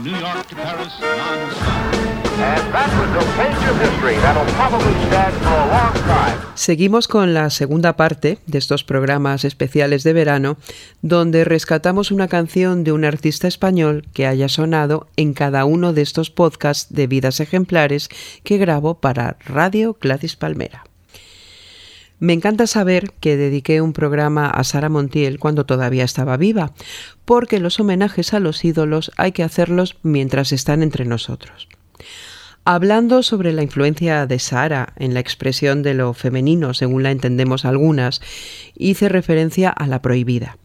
New York to Paris non-stop. And that was a page of history that'll probably stand for a long time. Seguimos con la segunda parte de estos programas especiales de verano, donde rescatamos una canción de un artista español que haya sonado en cada uno de estos podcasts de vidas ejemplares que grabo para Radio Gladys Palmera. Me encanta saber que dediqué un programa a Sara Montiel cuando todavía estaba viva, porque los homenajes a los ídolos hay que hacerlos mientras están entre nosotros. Hablando sobre la influencia de Sara en la expresión de lo femenino, según la entendemos algunas, hice referencia a la prohibida.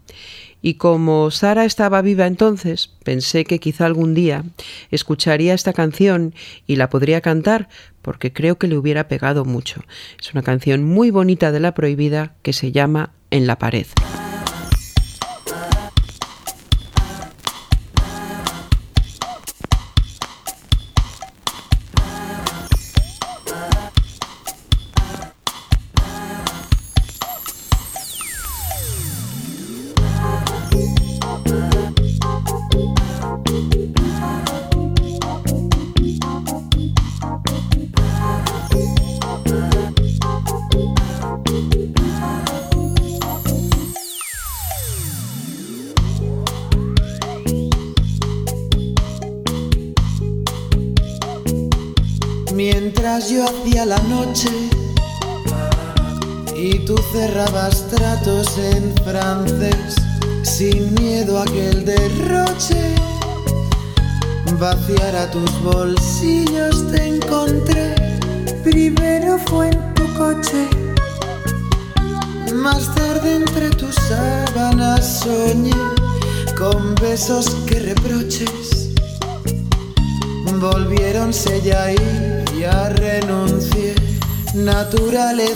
Y como Sara estaba viva entonces, pensé que quizá algún día escucharía esta canción y la podría cantar, porque creo que le hubiera pegado mucho. Es una canción muy bonita de la prohibida que se llama En la pared.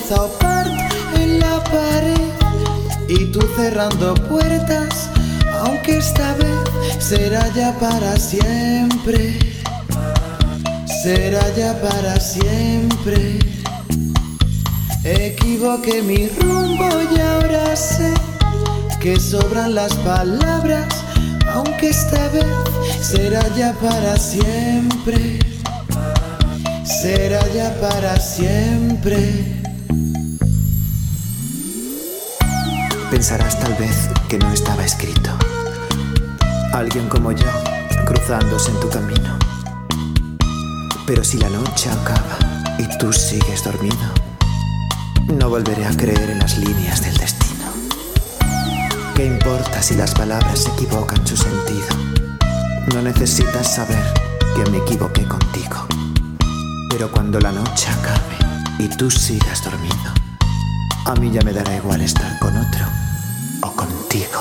Naturaleza o parte en la pared y tú cerrando puertas, aunque esta vez será ya para siempre. Será ya para siempre. Equivoqué mi rumbo y ahora sé que sobran las palabras, aunque esta vez será ya para siempre, será ya para siempre. Pensarás tal vez que no estaba escrito. Alguien como yo cruzándose en tu camino. Pero si la noche acaba y tú sigues dormido, no volveré a creer en las líneas del destino. ¿Qué importa si las palabras equivocan su sentido? No necesitas saber que me equivoqué contigo. Pero cuando la noche acabe y tú sigas dormido, a mí ya me dará igual estar con otro o contigo.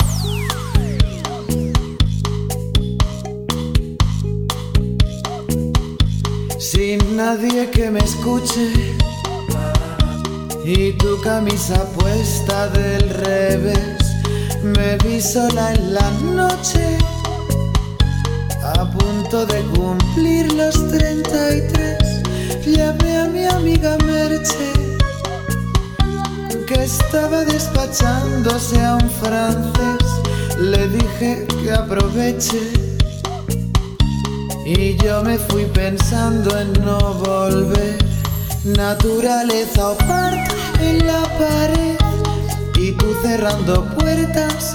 Sin nadie que me escuche y tu camisa puesta del revés, me vi sola en la noche a punto de cumplir los 33 llamé a mi amiga Merche que estaba despachándose a un francés le dije que aproveche y yo me fui pensando en no volver Naturaleza o parte en la pared y tú cerrando puertas,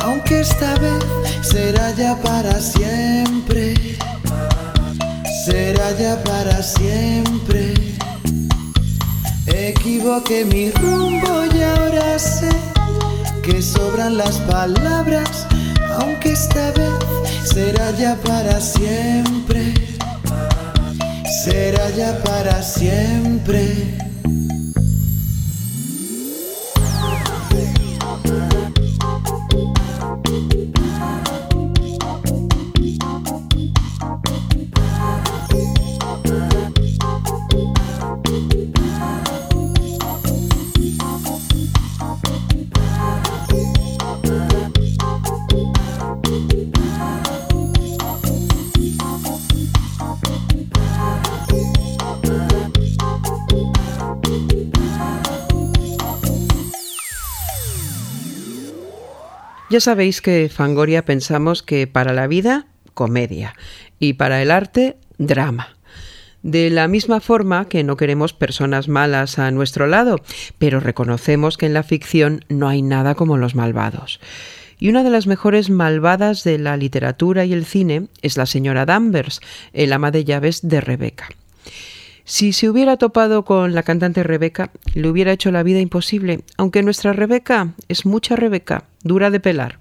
aunque esta vez será ya para siempre. Será ya para siempre. Equivoqué mi rumbo y ahora sé que sobran las palabras, aunque esta vez será ya para siempre. Será ya para siempre. Ya sabéis que Fangoria pensamos que para la vida, comedia, y para el arte, drama. De la misma forma que no queremos personas malas a nuestro lado, pero reconocemos que en la ficción no hay nada como los malvados. Y una de las mejores malvadas de la literatura y el cine es la señora Danvers, el ama de llaves de Rebeca. Si se hubiera topado con la cantante Rebeca, le hubiera hecho la vida imposible, aunque nuestra Rebeca es mucha Rebeca, dura de pelar.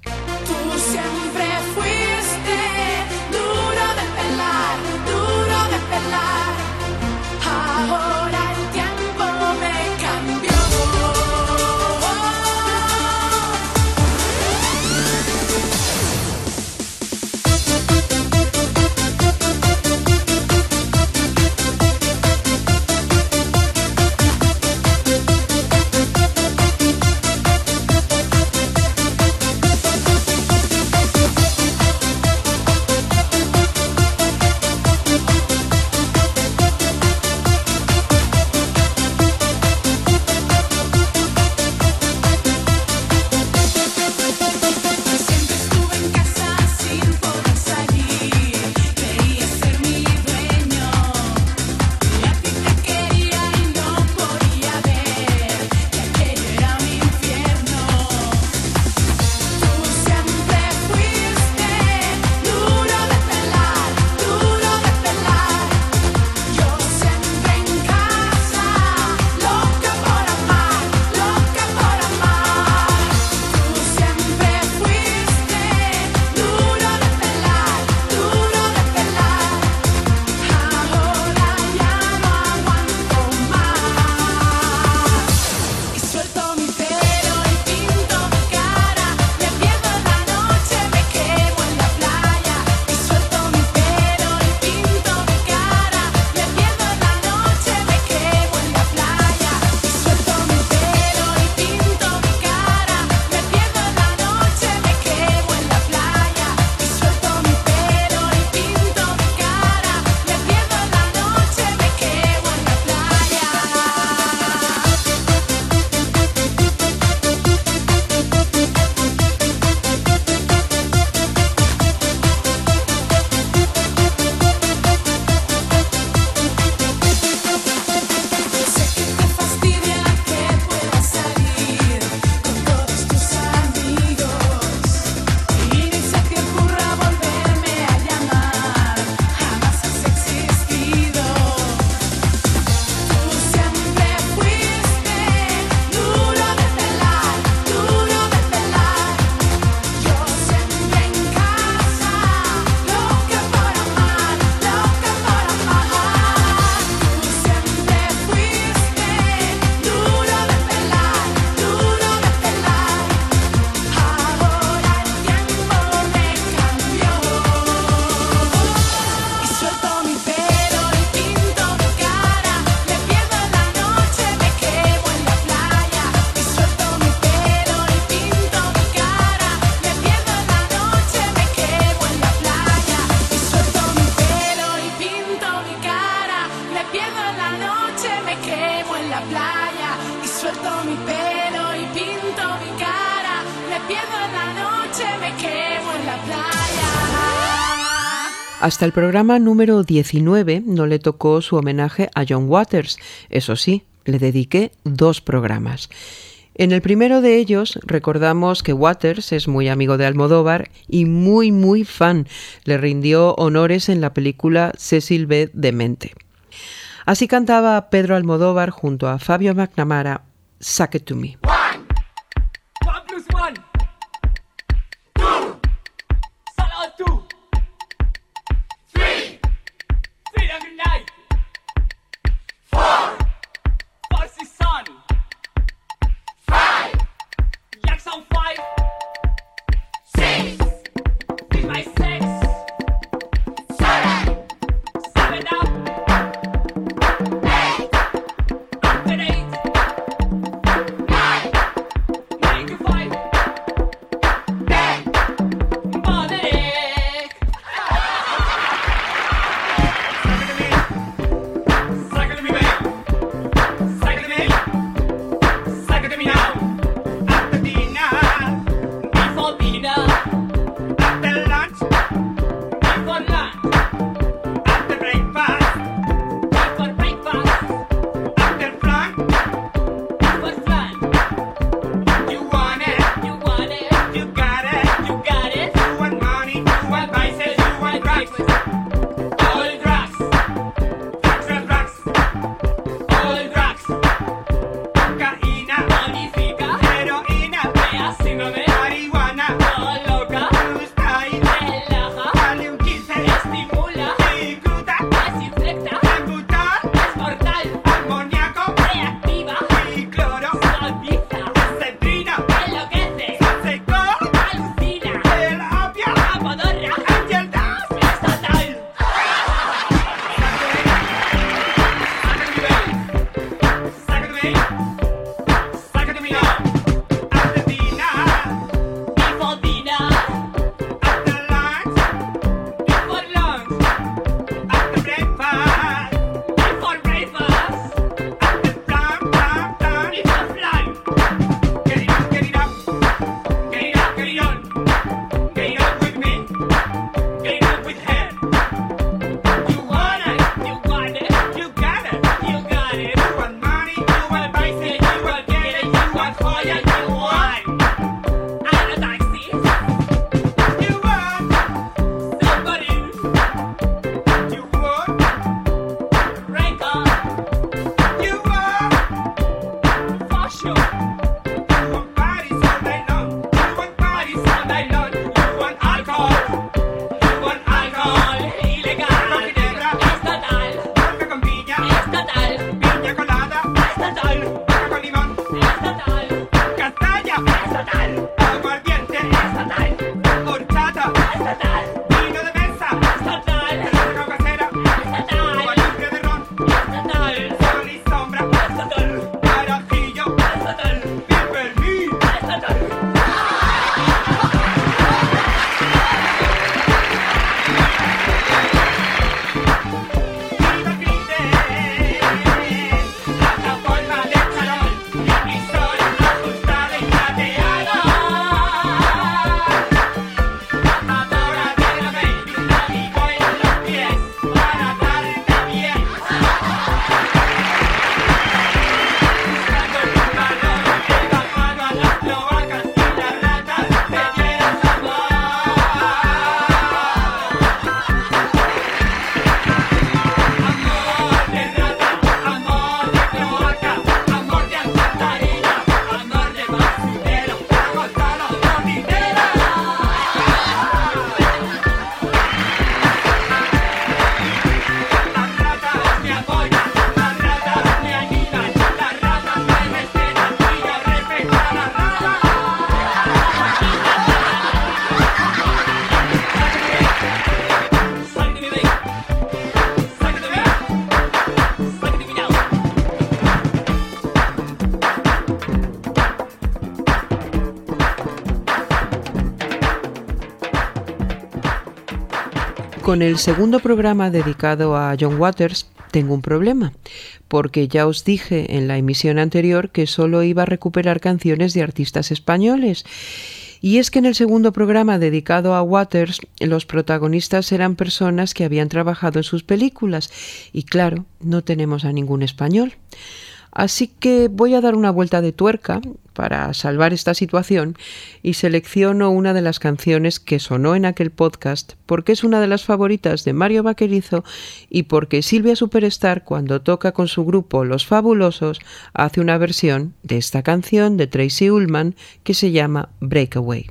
Hasta el programa número 19 no le tocó su homenaje a John Waters. Eso sí, le dediqué dos programas. En el primero de ellos recordamos que Waters es muy amigo de Almodóvar y muy muy fan. Le rindió honores en la película Cecil B. Demente. Así cantaba Pedro Almodóvar junto a Fabio McNamara, Suck It To Me. Con el segundo programa dedicado a John Waters tengo un problema, porque ya os dije en la emisión anterior que solo iba a recuperar canciones de artistas españoles. Y es que en el segundo programa dedicado a Waters, los protagonistas eran personas que habían trabajado en sus películas, y claro, no tenemos a ningún español. Así que voy a dar una vuelta de tuerca para salvar esta situación y selecciono una de las canciones que sonó en aquel podcast porque es una de las favoritas de Mario Vaquerizo y porque Silvia Superstar cuando toca con su grupo Los Fabulosos hace una versión de esta canción de Tracy Ullman que se llama Breakaway.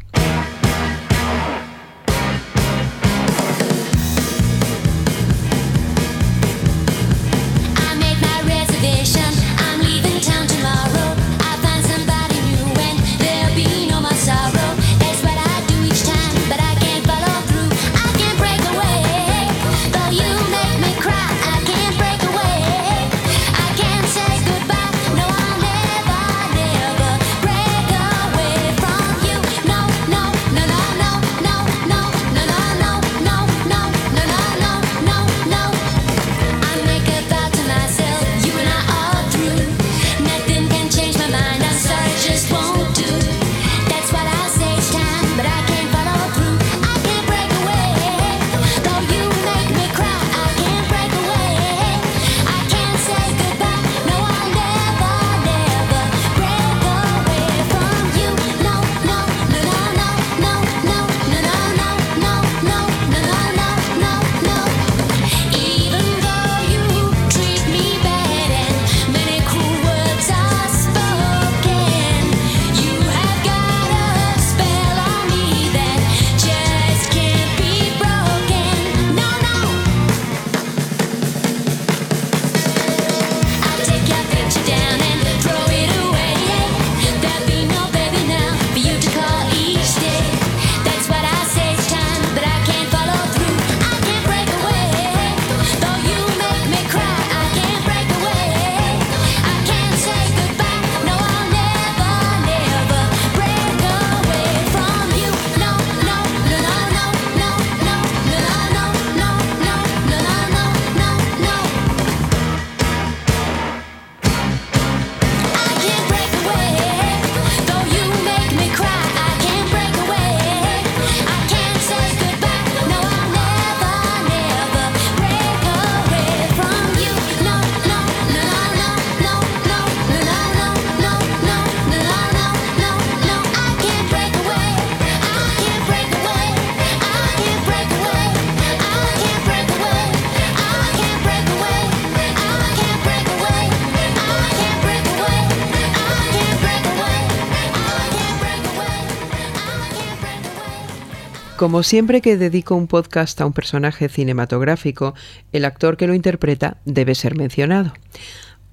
Como siempre que dedico un podcast a un personaje cinematográfico, el actor que lo interpreta debe ser mencionado.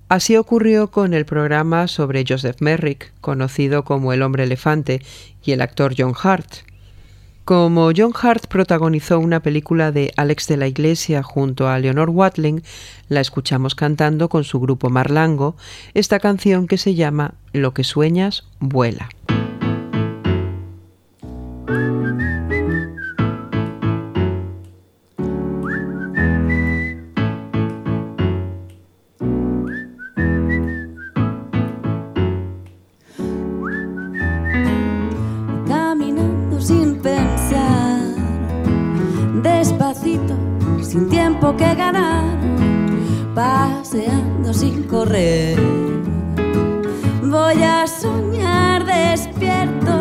Así ocurrió con el programa sobre Joseph Merrick, conocido como El hombre elefante, y el actor John Hart. Como John Hart protagonizó una película de Alex de la Iglesia junto a Leonor Watling, la escuchamos cantando con su grupo Marlango esta canción que se llama Lo que sueñas, vuela. que ganar paseando sin correr. Voy a soñar despierto.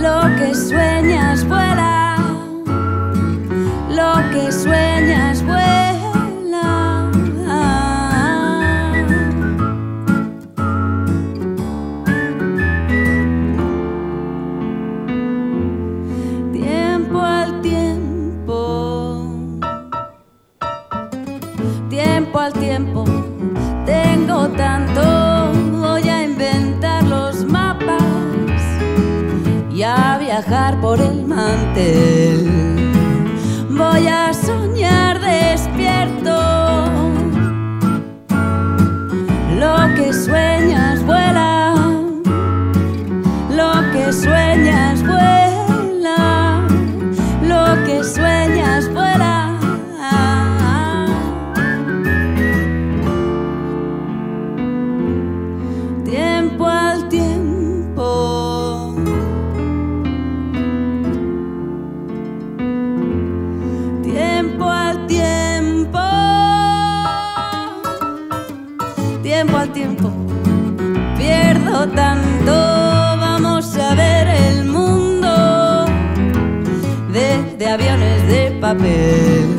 Lo que sueñas vuela, lo que sueñas. por el mantel. Voy a happens.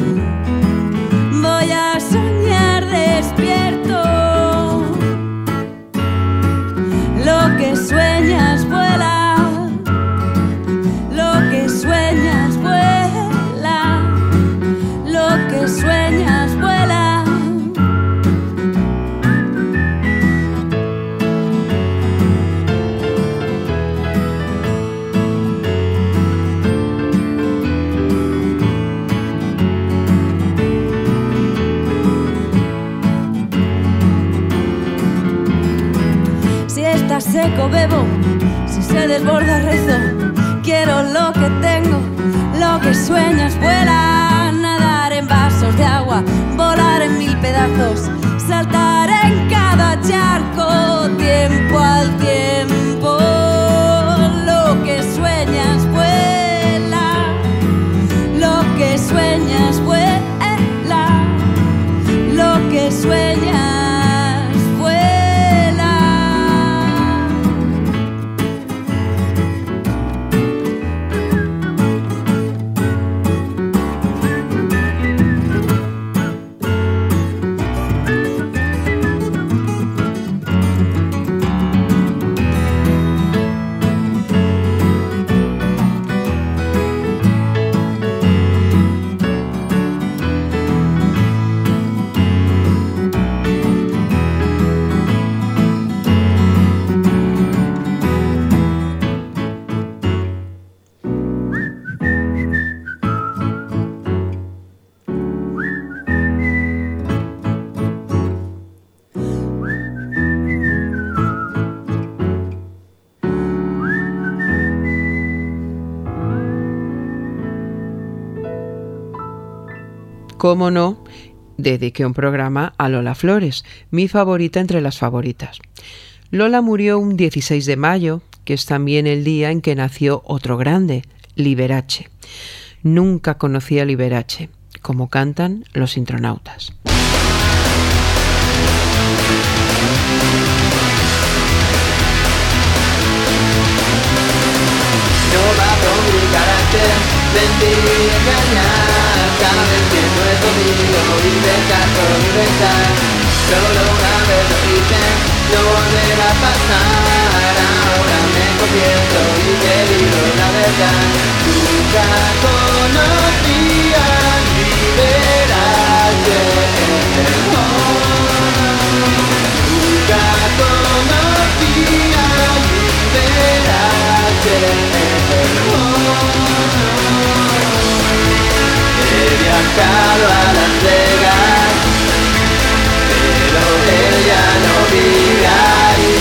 Seco bebo, si se desborda rezo. Quiero lo que tengo, lo que sueñas vuela. Nadar en vasos de agua, volar en mil pedazos, saltar en cada charco, tiempo al tiempo. Lo que sueñas vuela, lo que sueñas vuela, lo que sueñas Cómo no, dediqué un programa a Lola Flores, mi favorita entre las favoritas. Lola murió un 16 de mayo, que es también el día en que nació otro grande, Liberace. Nunca conocí a Liberace, como cantan los intronautas. No engañar Sabes que no es conmigo y dejar por inventar Solo una vez lo hice, no volverá a pasar Ahora me confieso y te digo la verdad Nunca conocí a liberarte Nunca conocí a liberarte Viajado a Las Vegas, pero él ya no vive ahí.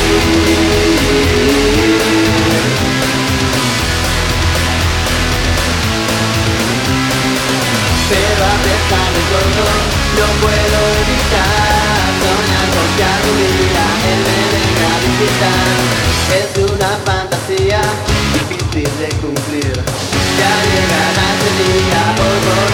Pero a pesar de todo, no puedo evitar soñar con que algún día él me venga a visitar. Es una fantasía difícil de cumplir. Ya llegará ese día, por favor,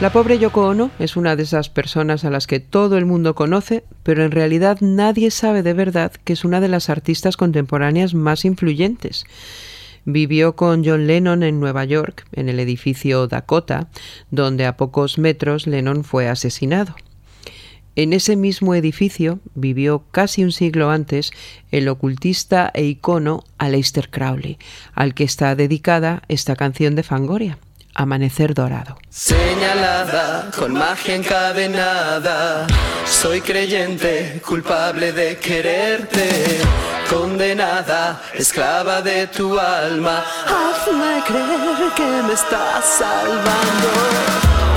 La pobre Yoko Ono es una de esas personas a las que todo el mundo conoce, pero en realidad nadie sabe de verdad que es una de las artistas contemporáneas más influyentes. Vivió con John Lennon en Nueva York, en el edificio Dakota, donde a pocos metros Lennon fue asesinado. En ese mismo edificio vivió casi un siglo antes el ocultista e icono Aleister Crowley, al que está dedicada esta canción de Fangoria, Amanecer Dorado. Señalada, con magia encadenada, soy creyente, culpable de quererte. condenada, esclava de tu alma. Hazme creer que me estás salvando.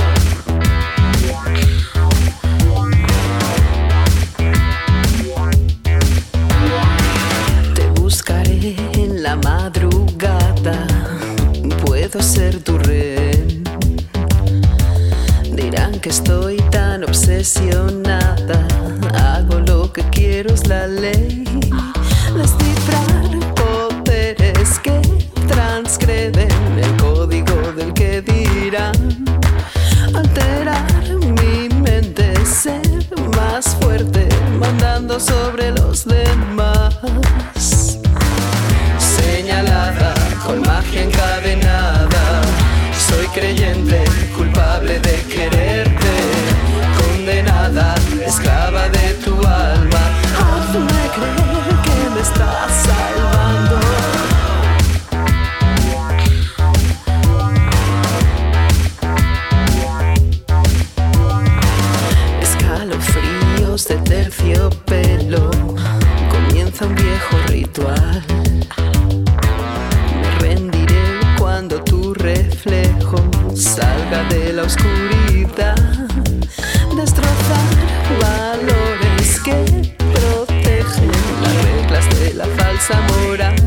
Que estoy tan obsesionada, hago lo que quiero es la ley. Descifrar poderes que transgreden el código del que dirán. Alterar mi mente, ser más fuerte, mandando sobre los demás. Señalada con magia encadenada, soy creyente, culpable de quererte, oscuridad. Destrozar valores que protegen las reglas de la falsa moral.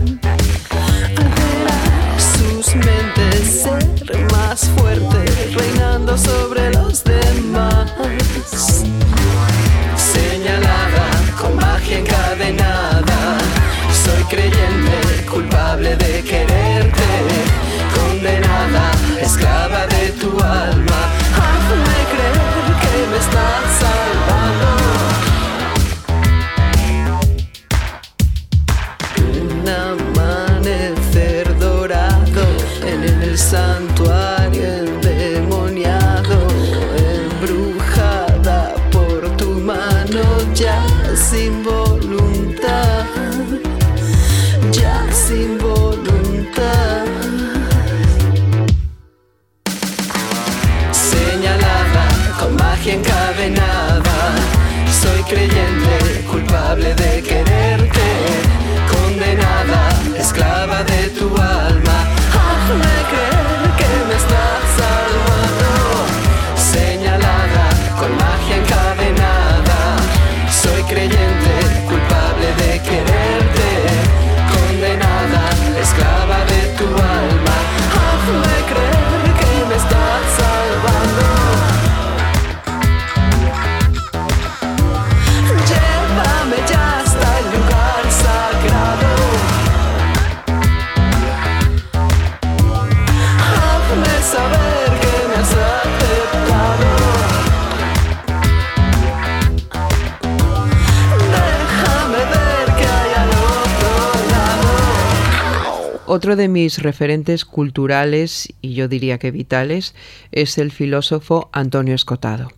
Otro de mis referentes culturales y yo diría que vitales es el filósofo Antonio Escotado.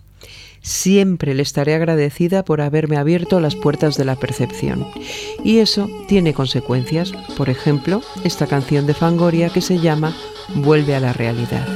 Siempre le estaré agradecida por haberme abierto las puertas de la percepción. Y eso tiene consecuencias. Por ejemplo, esta canción de Fangoria que se llama Vuelve a la realidad.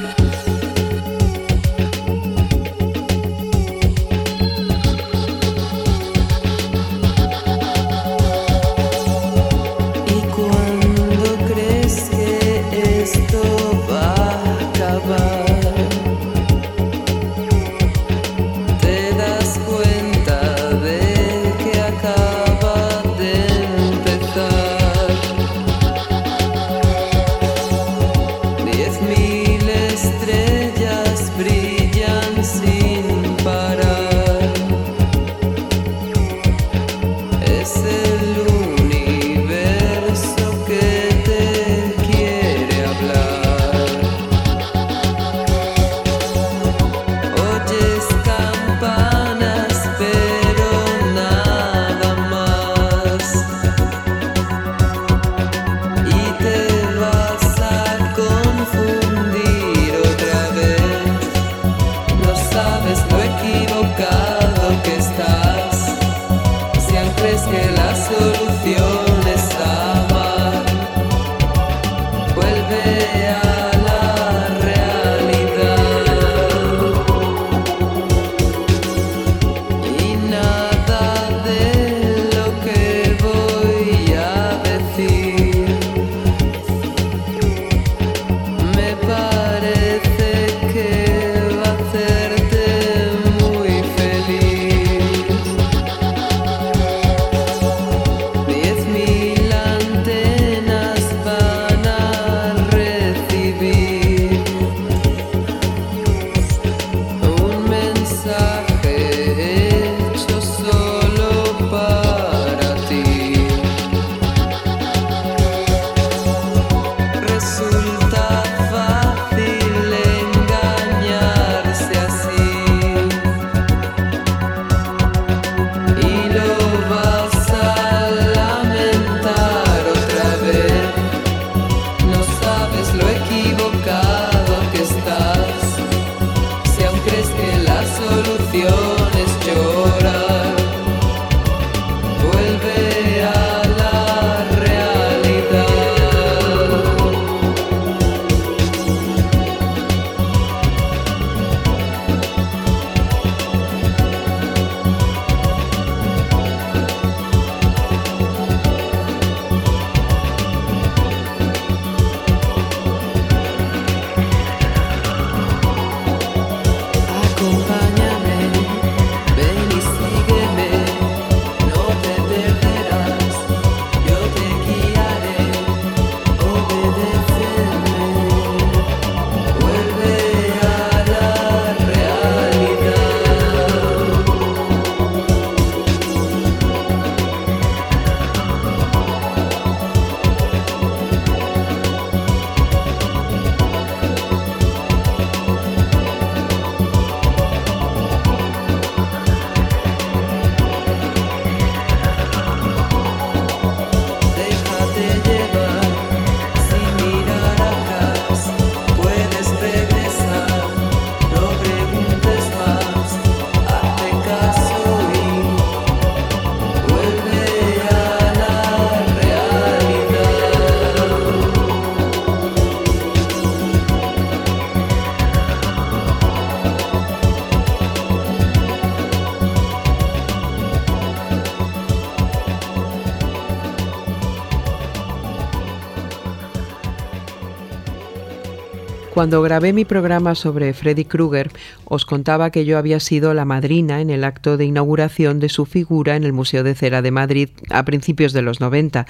Cuando grabé mi programa sobre Freddy Krueger, os contaba que yo había sido la madrina en el acto de inauguración de su figura en el Museo de Cera de Madrid a principios de los 90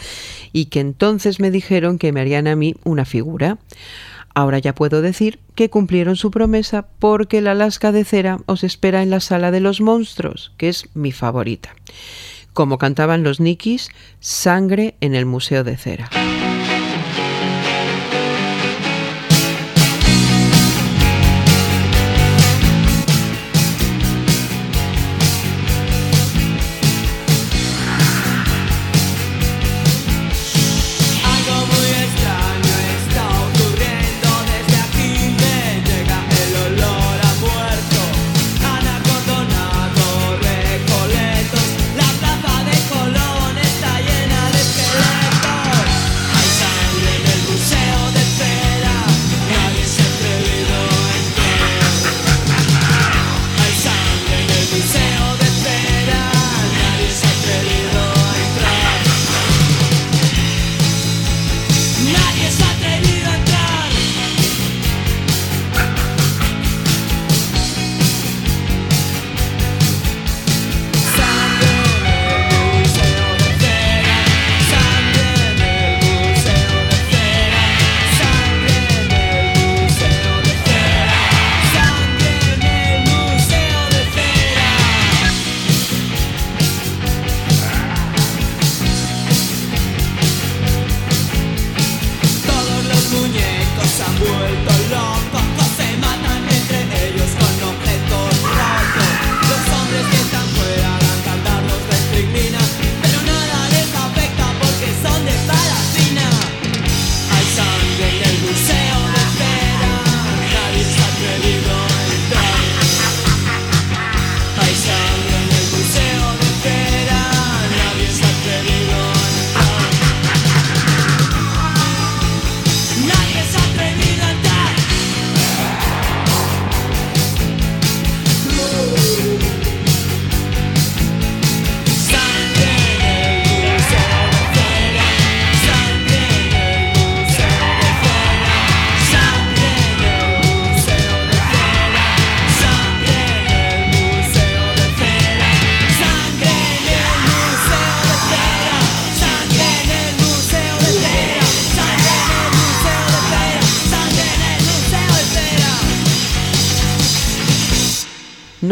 y que entonces me dijeron que me harían a mí una figura. Ahora ya puedo decir que cumplieron su promesa porque la lasca de cera os espera en la sala de los monstruos, que es mi favorita. Como cantaban los Nikis, sangre en el Museo de Cera.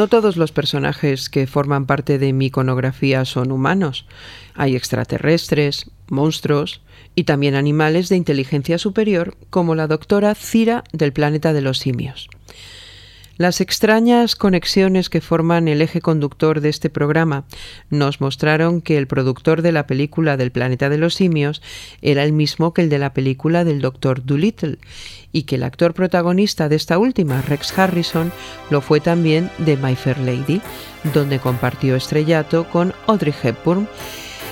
No todos los personajes que forman parte de mi iconografía son humanos. Hay extraterrestres, monstruos y también animales de inteligencia superior, como la doctora Cira del planeta de los simios. Las extrañas conexiones que forman el eje conductor de este programa nos mostraron que el productor de la película del planeta de los simios era el mismo que el de la película del Doctor Dolittle y que el actor protagonista de esta última, Rex Harrison, lo fue también de My Fair Lady, donde compartió estrellato con Audrey Hepburn,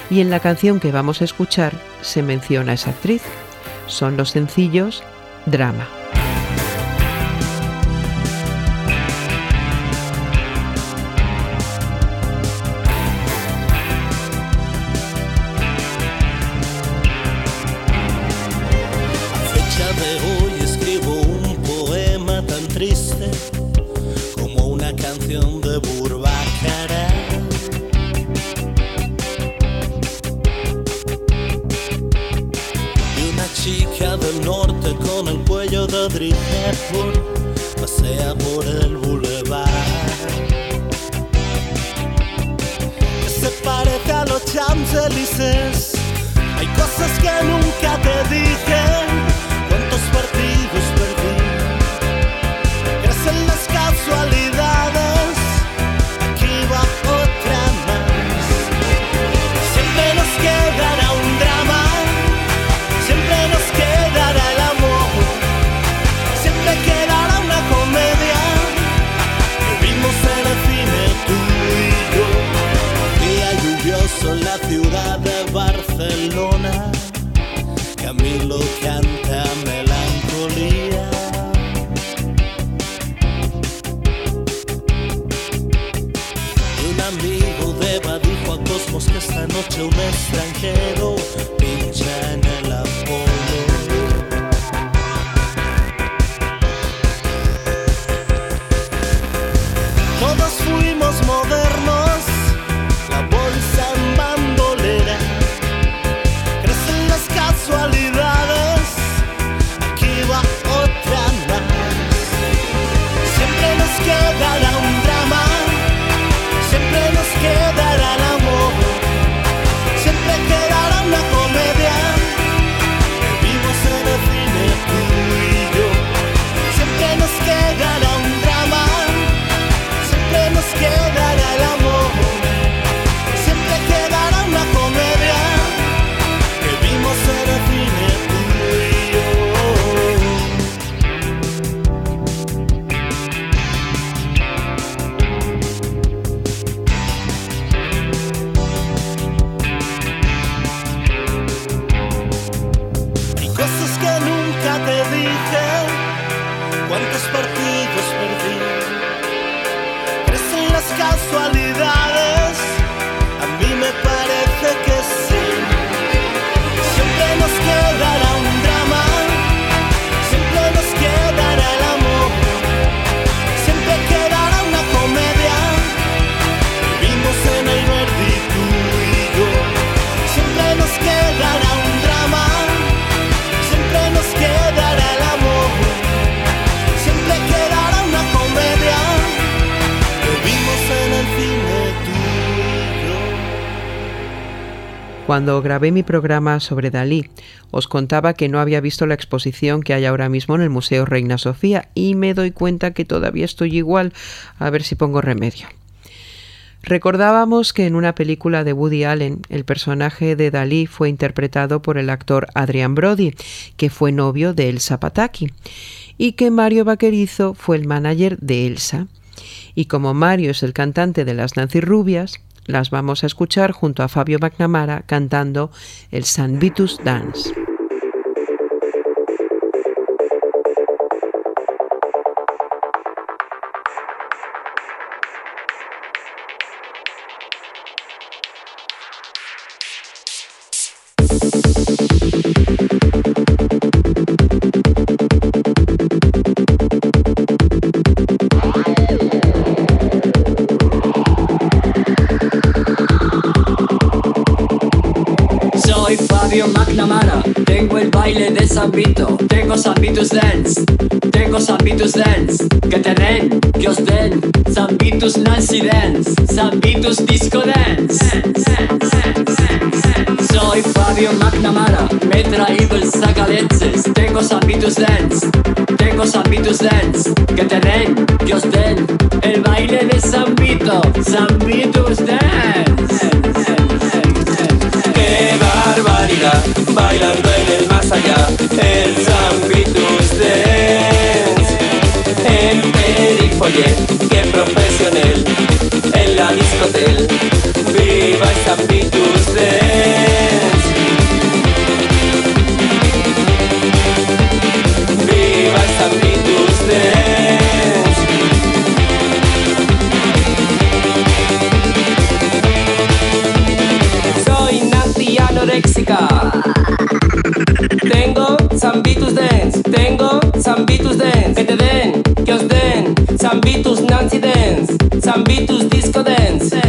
y en la canción que vamos a escuchar se menciona a esa actriz. Son los sencillos Drama. it Cuando grabé mi programa sobre Dalí, os contaba que no había visto la exposición que hay ahora mismo en el Museo Reina Sofía y me doy cuenta que todavía estoy igual, a ver si pongo remedio. Recordábamos que en una película de Woody Allen el personaje de Dalí fue interpretado por el actor Adrian Brody, que fue novio de Elsa Pataki, y que Mario Vaquerizo fue el manager de Elsa. Y como Mario es el cantante de las Nancy Rubias, las vamos a escuchar junto a Fabio McNamara cantando el San Vitus Dance. Disco Dance. Soy Fabio McNamara, me he traído el sacaleches. Tengo San Vitus Dance, tengo San Vitus Dance. Que te den, que os den el baile de San Vito, San Dance. ¡Qué barbaridad! bailando en el más allá, el San Vitus Dance. El perifolle en Zambitus Nancy Dance, Zambitus Disco Dance. Dance, dance,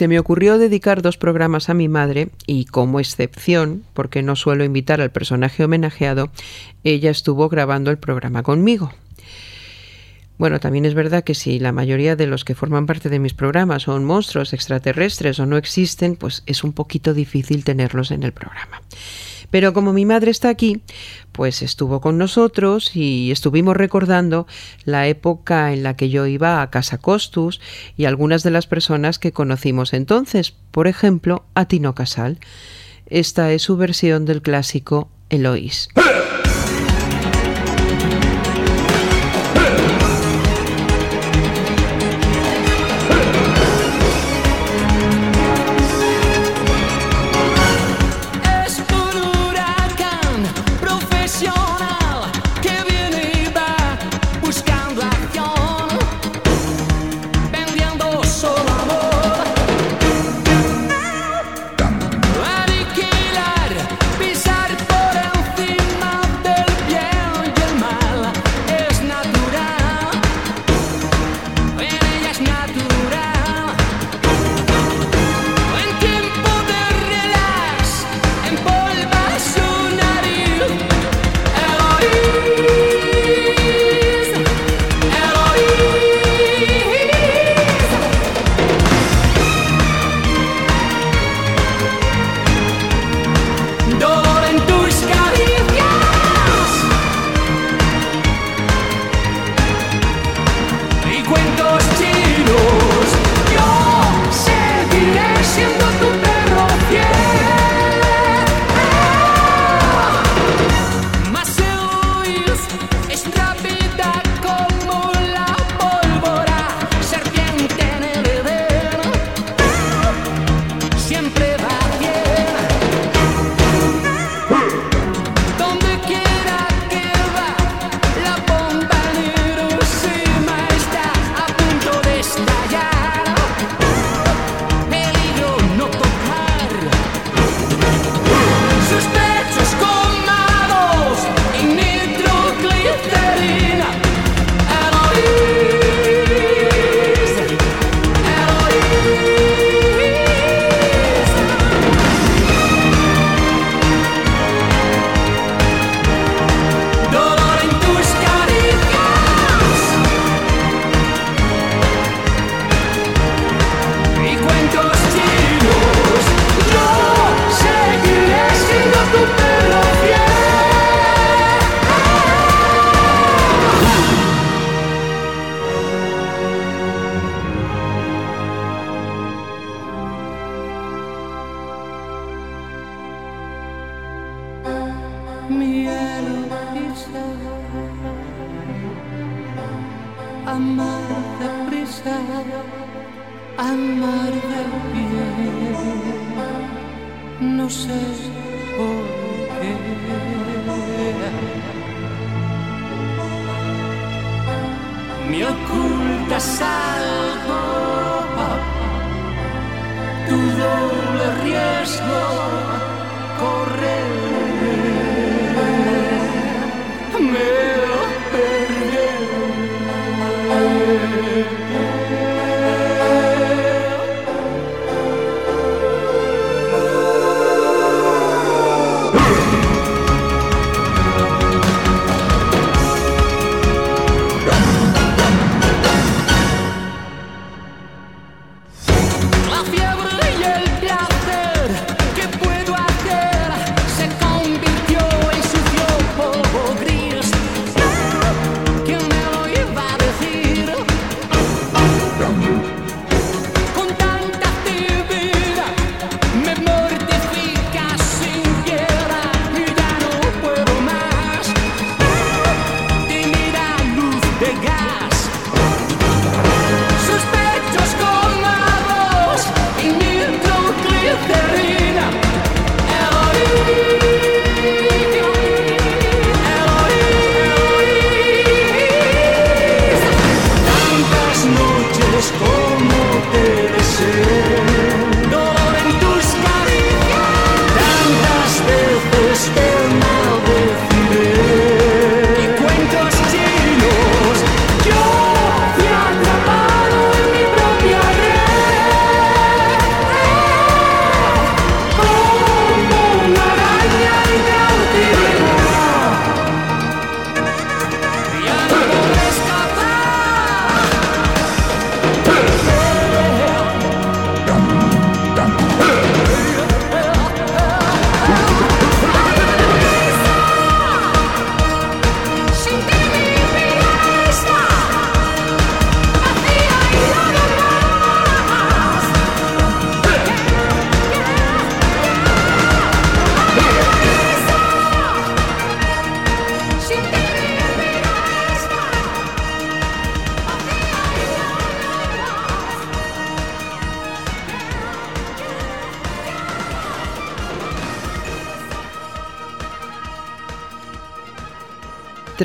Se me ocurrió dedicar dos programas a mi madre y como excepción, porque no suelo invitar al personaje homenajeado, ella estuvo grabando el programa conmigo. Bueno, también es verdad que si la mayoría de los que forman parte de mis programas son monstruos extraterrestres o no existen, pues es un poquito difícil tenerlos en el programa. Pero como mi madre está aquí, pues estuvo con nosotros y estuvimos recordando la época en la que yo iba a Casa Costus y algunas de las personas que conocimos entonces, por ejemplo, a Tino Casal. Esta es su versión del clásico Eloís.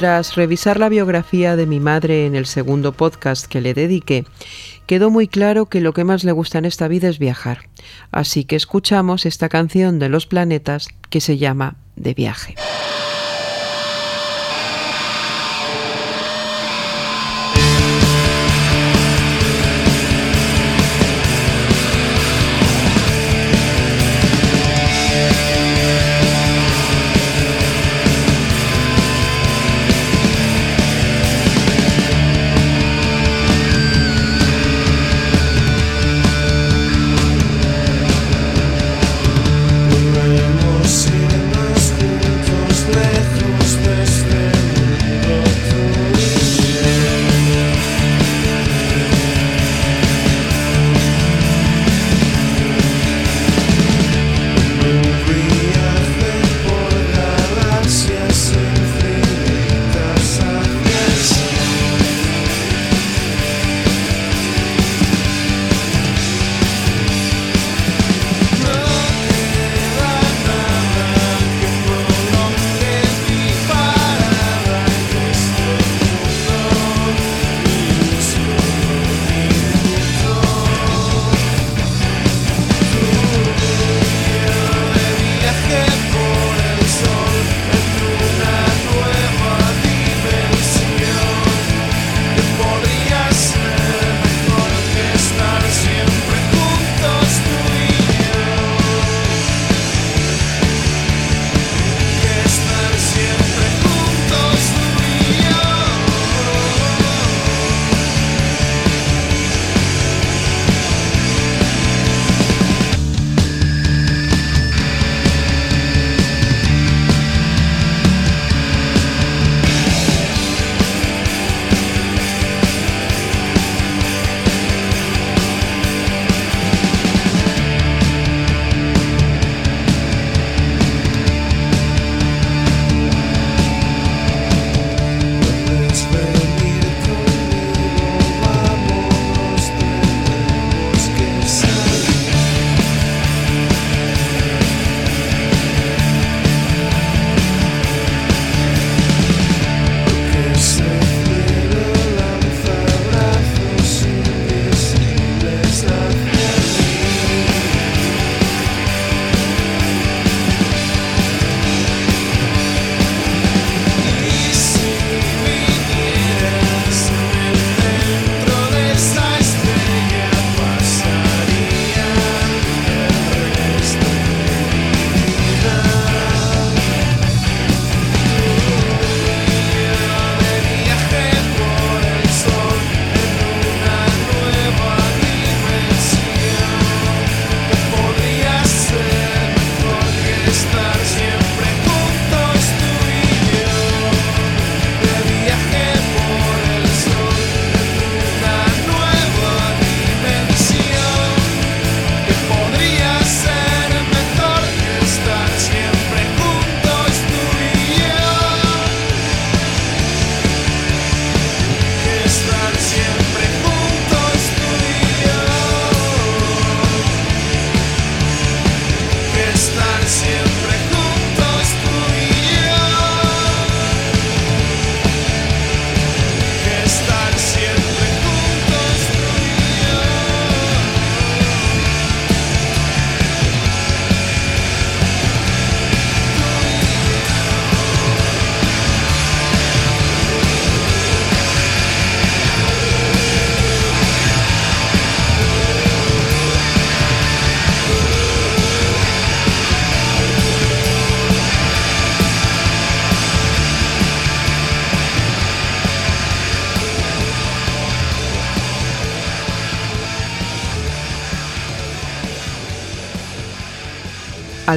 Tras revisar la biografía de mi madre en el segundo podcast que le dediqué, quedó muy claro que lo que más le gusta en esta vida es viajar. Así que escuchamos esta canción de Los Planetas que se llama De viaje.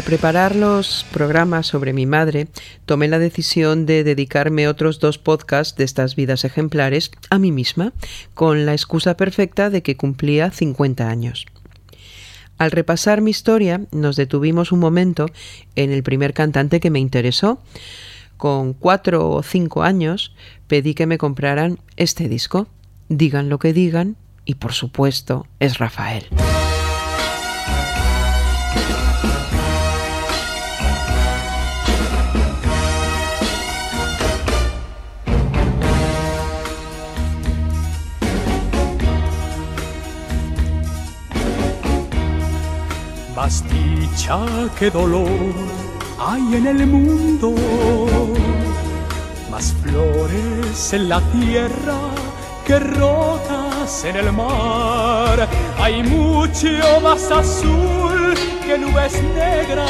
Preparar los programas sobre mi madre, tomé la decisión de dedicarme otros dos podcasts de estas vidas ejemplares a mí misma, con la excusa perfecta de que cumplía 50 años. Al repasar mi historia, nos detuvimos un momento en el primer cantante que me interesó. Con cuatro o cinco años pedí que me compraran este disco. Digan lo que digan, y por supuesto es Rafael. Dicha que dolor hay en el mundo, más flores en la tierra que rocas en el mar. Hay mucho más azul que nubes negras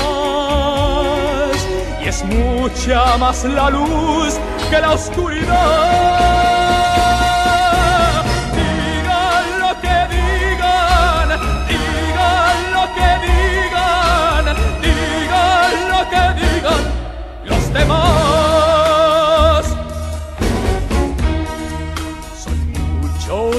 y es mucha más la luz que la oscuridad.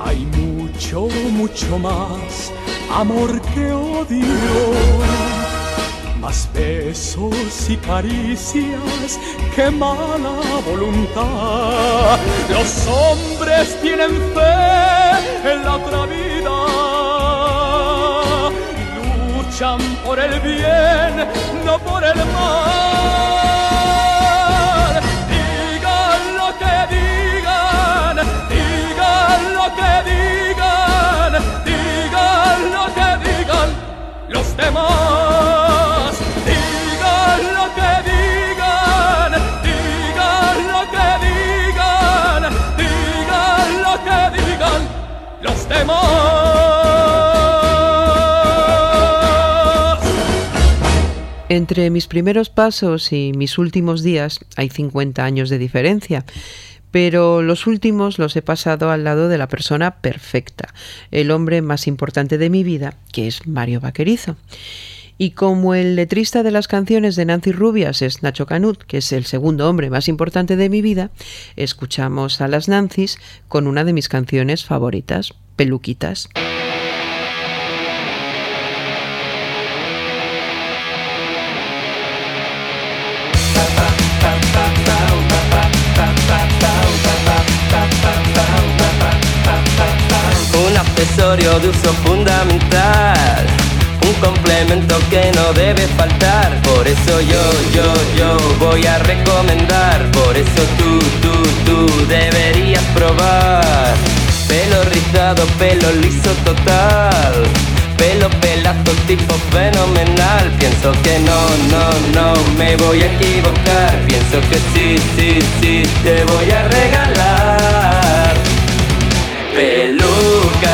Hay mucho, mucho más amor que odio, más besos y caricias que mala voluntad. Los hombres tienen fe en la otra vida luchan por el bien, no por el mal. Digan lo que digan, digan lo que digan, digan lo que digan los demás. Entre mis primeros pasos y mis últimos días hay 50 años de diferencia, pero los últimos los he pasado al lado de la persona perfecta, el hombre más importante de mi vida, que es Mario Vaquerizo. Y como el letrista de las canciones de Nancy Rubias es Nacho Canut, que es el segundo hombre más importante de mi vida, escuchamos a las Nancys con una de mis canciones favoritas, Peluquitas. Accesorio de uso fundamental, un complemento que no debe faltar. Por eso yo, yo, yo voy a recomendar. Por eso tú, tú, tú deberías probar. Pelo rizado, pelo liso total. Pelo pelazo tipo fenomenal Pienso que no, no, no me voy a equivocar Pienso que sí, sí, sí te voy a regalar Pelucas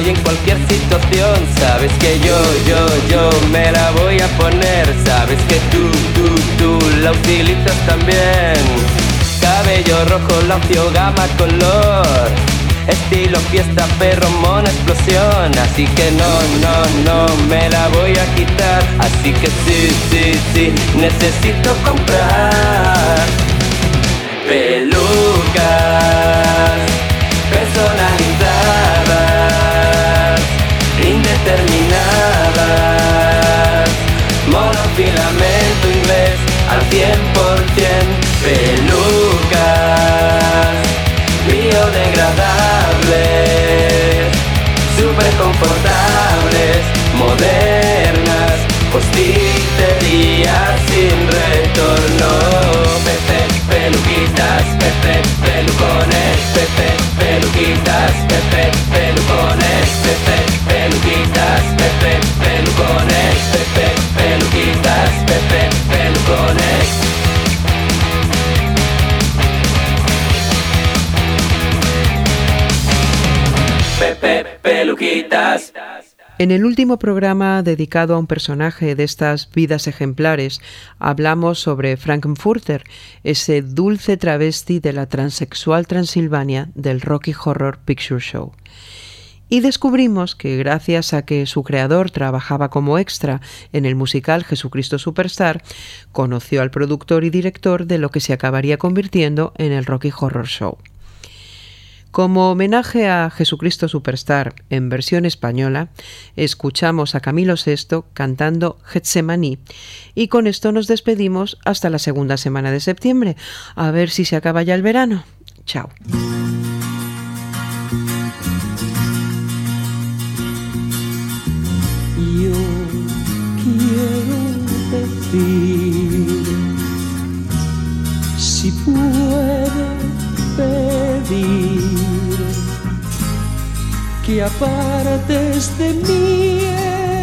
y en cualquier situación. Sabes que yo, yo, yo me la voy a poner. Sabes que tú, tú, tú la utilizas también. Cabello rojo, lacio, gama, color. Estilo fiesta, perro, mona, explosión Así que no, no, no me la voy a quitar Así que sí, sí, sí, necesito comprar Pelucas personalizadas Indeterminadas Monofilamento inglés al 100% Pelucas biodegradables, super confortables, modernas, posticerías sin retorno. Pepe, peluquitas, Pepe, pelucones, Pepe, peluquitas, Pepe, En el último programa dedicado a un personaje de estas vidas ejemplares, hablamos sobre Frankenfurter, ese dulce travesti de la transexual Transilvania del Rocky Horror Picture Show. Y descubrimos que gracias a que su creador trabajaba como extra en el musical Jesucristo Superstar, conoció al productor y director de lo que se acabaría convirtiendo en el Rocky Horror Show. Como homenaje a Jesucristo Superstar en versión española, escuchamos a Camilo VI cantando Getsemaní y con esto nos despedimos hasta la segunda semana de septiembre. A ver si se acaba ya el verano. Chao. Que apartes de mí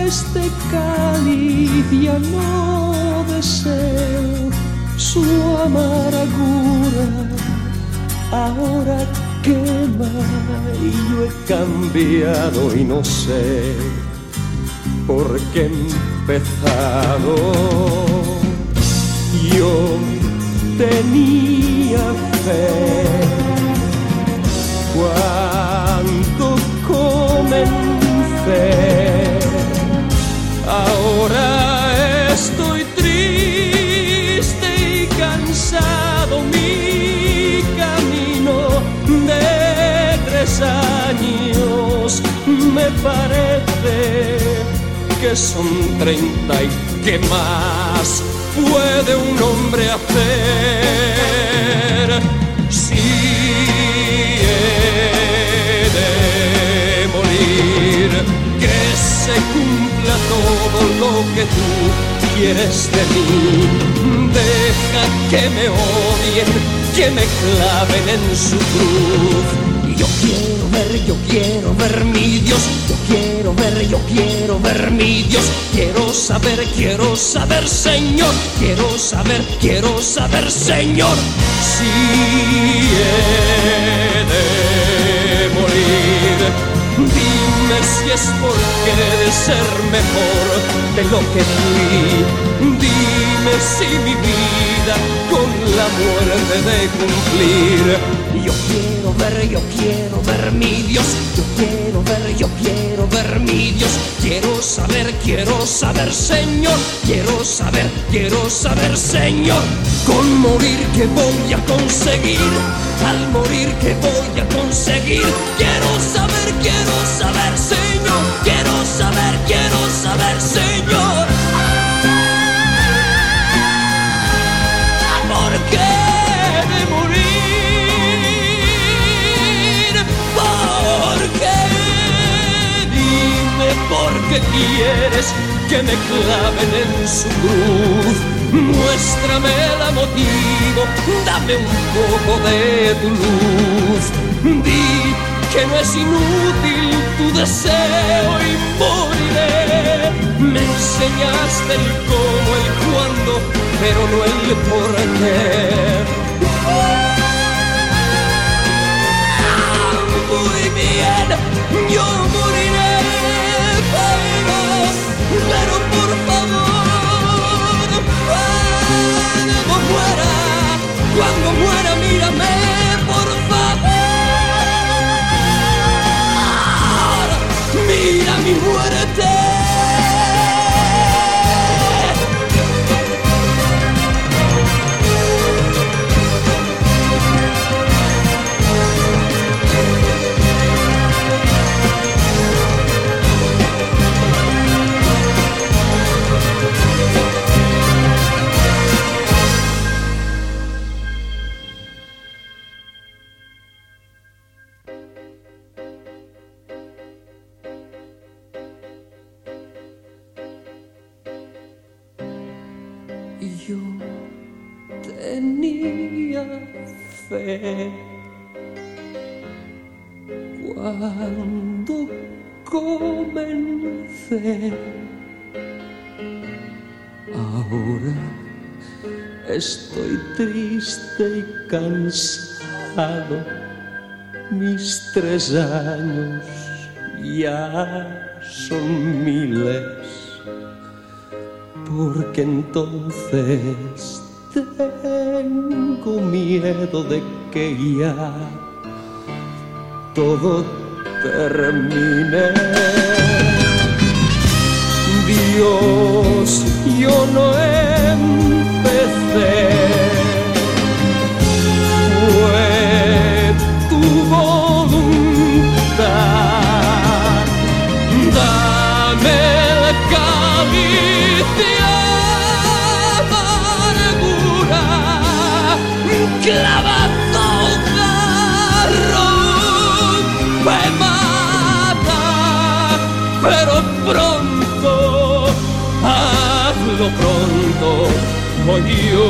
este cáliz ya no deseo su amargura. Ahora quema y yo he cambiado y no sé por qué he empezado. Yo tenía fe cuando comencé. Ahora estoy triste y cansado. Mi camino de tres años me parece que son treinta y qué más puede un hombre hacer todo lo que tú quieres de mí. Deja que me odien que me claven en su cruz. Yo quiero ver, yo quiero ver mi Dios, yo quiero ver, yo quiero ver mi Dios, quiero saber, quiero saber Señor, quiero saber, quiero saber Señor, si he de morir. Dime si es porque he de ser mejor de lo que fui. Dime si mi vida con la muerte de cumplir. Yo quiero ver, yo quiero ver mi Dios. Yo quiero ver, yo quiero ver mi Dios. Quiero saber, quiero saber, Señor. Quiero saber, quiero saber, Señor. Con morir que voy a conseguir. Al morir que voy a conseguir. Quiero saber, quiero saber, Señor. Quiero saber, quiero saber, Señor. Qué quieres que me claven en su cruz. Muéstrame la motivo, dame un poco de tu luz. Di que no es inútil tu deseo y moriré. Me enseñaste el cómo, el cuándo, pero no el por qué. Muy bien, yo cuando muera mírame. Tres años ya son miles porque entonces tengo miedo de que ya todo termine. Dios, yo no empecé, Dame el calicia amargura, me mata, pero pronto, hazlo pronto, o yo